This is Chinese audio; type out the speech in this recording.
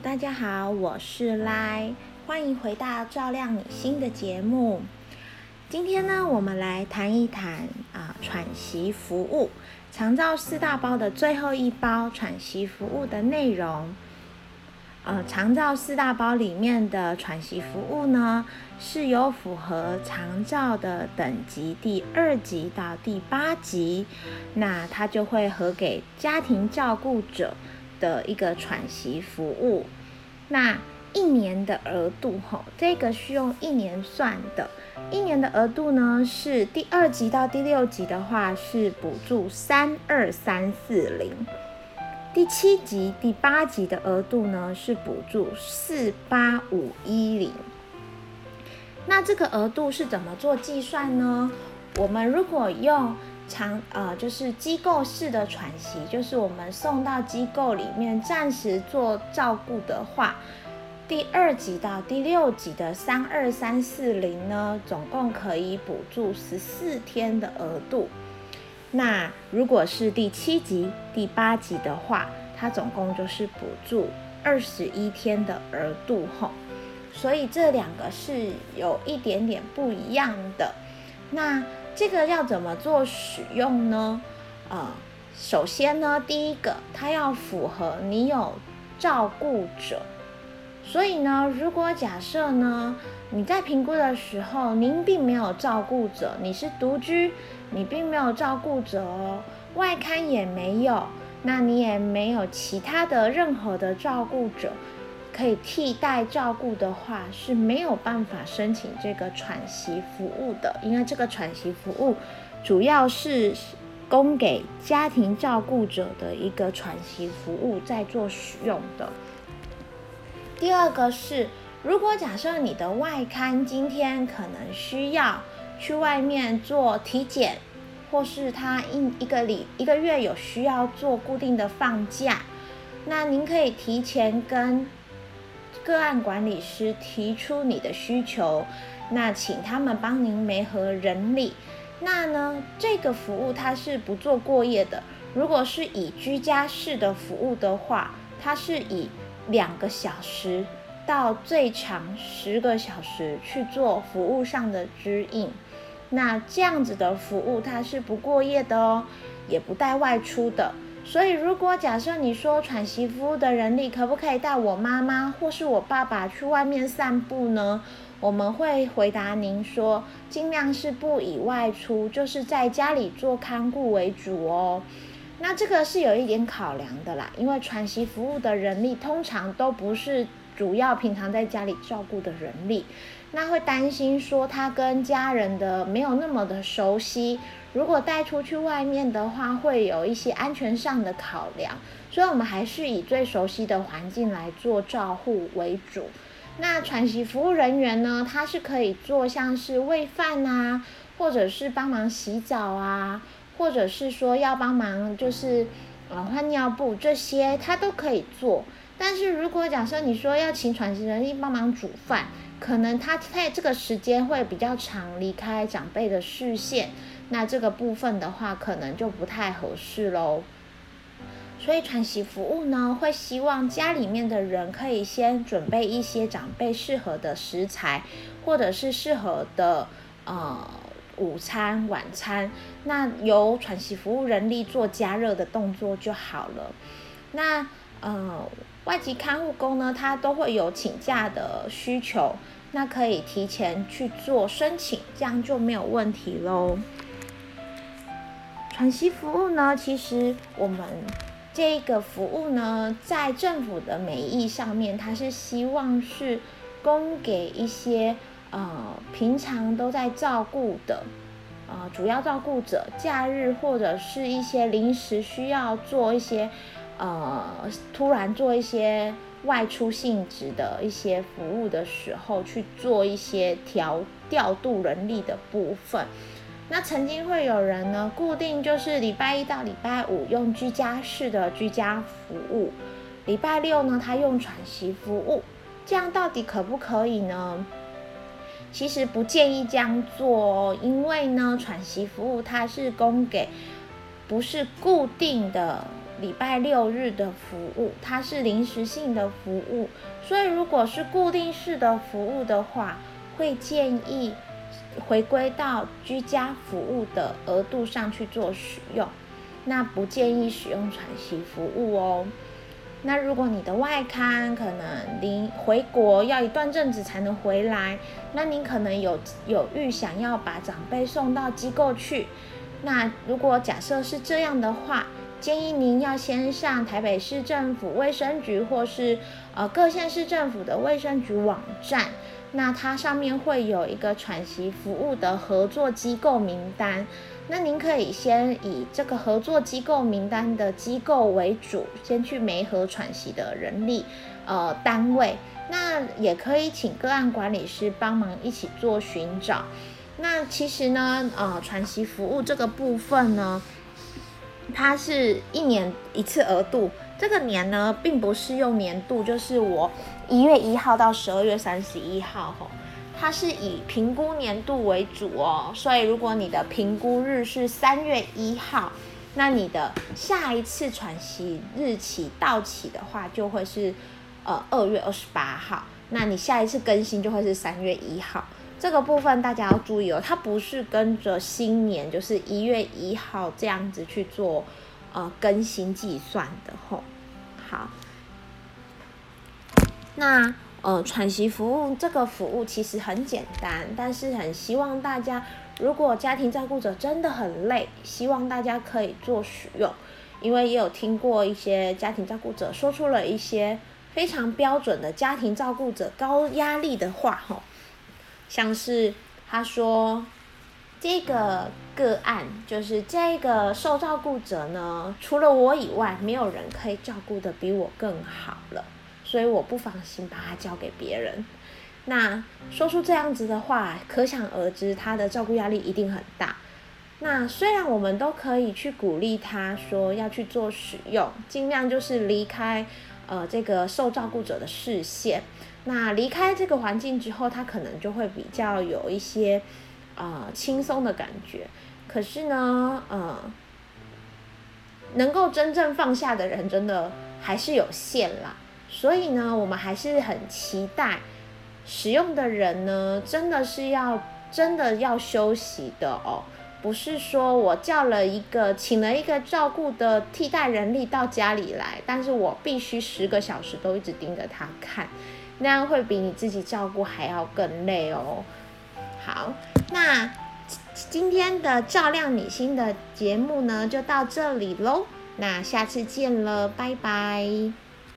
大家好，我是赖，欢迎回到照亮你心的节目。今天呢，我们来谈一谈啊喘息服务，长照四大包的最后一包喘息服务的内容。呃，长照四大包里面的喘息服务呢，是有符合长照的等级第二级到第八级，那它就会核给家庭照顾者的一个喘息服务。那一年的额度吼，这个是用一年算的，一年的额度呢是第二级到第六级的话是补助三二三四零。第七级、第八级的额度呢是补助四八五一零。那这个额度是怎么做计算呢？我们如果用长呃就是机构式的喘息，就是我们送到机构里面暂时做照顾的话，第二级到第六级的三二三四零呢，总共可以补助十四天的额度。那如果是第七级、第八级的话，它总共就是补助二十一天的额度吼，所以这两个是有一点点不一样的。那这个要怎么做使用呢？呃，首先呢，第一个它要符合你有照顾者，所以呢，如果假设呢你在评估的时候您并没有照顾者，你是独居。你并没有照顾者哦，外看也没有，那你也没有其他的任何的照顾者可以替代照顾的话，是没有办法申请这个喘息服务的。因为这个喘息服务主要是供给家庭照顾者的一个喘息服务在做使用的。第二个是，如果假设你的外刊今天可能需要。去外面做体检，或是他一一个礼一个月有需要做固定的放假，那您可以提前跟个案管理师提出你的需求，那请他们帮您媒合人力。那呢，这个服务它是不做过夜的。如果是以居家式的服务的话，它是以两个小时到最长十个小时去做服务上的指引。那这样子的服务，它是不过夜的哦，也不带外出的。所以，如果假设你说喘息服务的人力可不可以带我妈妈或是我爸爸去外面散步呢？我们会回答您说，尽量是不以外出，就是在家里做看顾为主哦。那这个是有一点考量的啦，因为喘息服务的人力通常都不是主要平常在家里照顾的人力。那会担心说他跟家人的没有那么的熟悉，如果带出去外面的话，会有一些安全上的考量，所以我们还是以最熟悉的环境来做照护为主。那喘息服务人员呢，他是可以做像是喂饭啊，或者是帮忙洗澡啊，或者是说要帮忙就是呃换尿布这些，他都可以做。但是如果假设你说要请喘息人力帮忙煮饭，可能他在这个时间会比较长，离开长辈的视线，那这个部分的话，可能就不太合适喽。所以喘息服务呢，会希望家里面的人可以先准备一些长辈适合的食材，或者是适合的呃午餐、晚餐，那由喘息服务人力做加热的动作就好了。那呃。外籍看护工呢，他都会有请假的需求，那可以提前去做申请，这样就没有问题喽。喘息服务呢，其实我们这个服务呢，在政府的美意上面，它是希望是供给一些呃平常都在照顾的呃主要照顾者，假日或者是一些临时需要做一些。呃，突然做一些外出性质的一些服务的时候，去做一些调调度人力的部分。那曾经会有人呢，固定就是礼拜一到礼拜五用居家式的居家服务，礼拜六呢他用喘息服务，这样到底可不可以呢？其实不建议这样做哦，因为呢，喘息服务它是供给不是固定的。礼拜六日的服务，它是临时性的服务，所以如果是固定式的服务的话，会建议回归到居家服务的额度上去做使用，那不建议使用喘息服务哦。那如果你的外刊可能离回国要一段阵子才能回来，那您可能有有预想要把长辈送到机构去。那如果假设是这样的话，建议您要先上台北市政府卫生局或是呃各县市政府的卫生局网站，那它上面会有一个喘息服务的合作机构名单。那您可以先以这个合作机构名单的机构为主，先去媒合喘息的人力呃单位。那也可以请个案管理师帮忙一起做寻找。那其实呢，呃，喘息服务这个部分呢，它是一年一次额度。这个年呢，并不是用年度，就是我一月一号到十二月三十一号吼。它是以评估年度为主哦，所以如果你的评估日是三月一号，那你的下一次喘息日期到期的话，就会是呃二月二十八号。那你下一次更新就会是三月一号。这个部分大家要注意哦，它不是跟着新年，就是一月一号这样子去做呃更新计算的吼。好，那。呃，喘息服务这个服务其实很简单，但是很希望大家，如果家庭照顾者真的很累，希望大家可以做使用，因为也有听过一些家庭照顾者说出了一些非常标准的家庭照顾者高压力的话，吼，像是他说这个个案就是这个受照顾者呢，除了我以外，没有人可以照顾的比我更好了。所以我不放心把他交给别人。那说出这样子的话，可想而知他的照顾压力一定很大。那虽然我们都可以去鼓励他说要去做使用，尽量就是离开呃这个受照顾者的视线。那离开这个环境之后，他可能就会比较有一些呃轻松的感觉。可是呢，呃，能够真正放下的人，真的还是有限啦。所以呢，我们还是很期待使用的人呢，真的是要真的要休息的哦，不是说我叫了一个请了一个照顾的替代人力到家里来，但是我必须十个小时都一直盯着他看，那样会比你自己照顾还要更累哦。好，那今天的照亮你心的节目呢，就到这里喽，那下次见了，拜拜。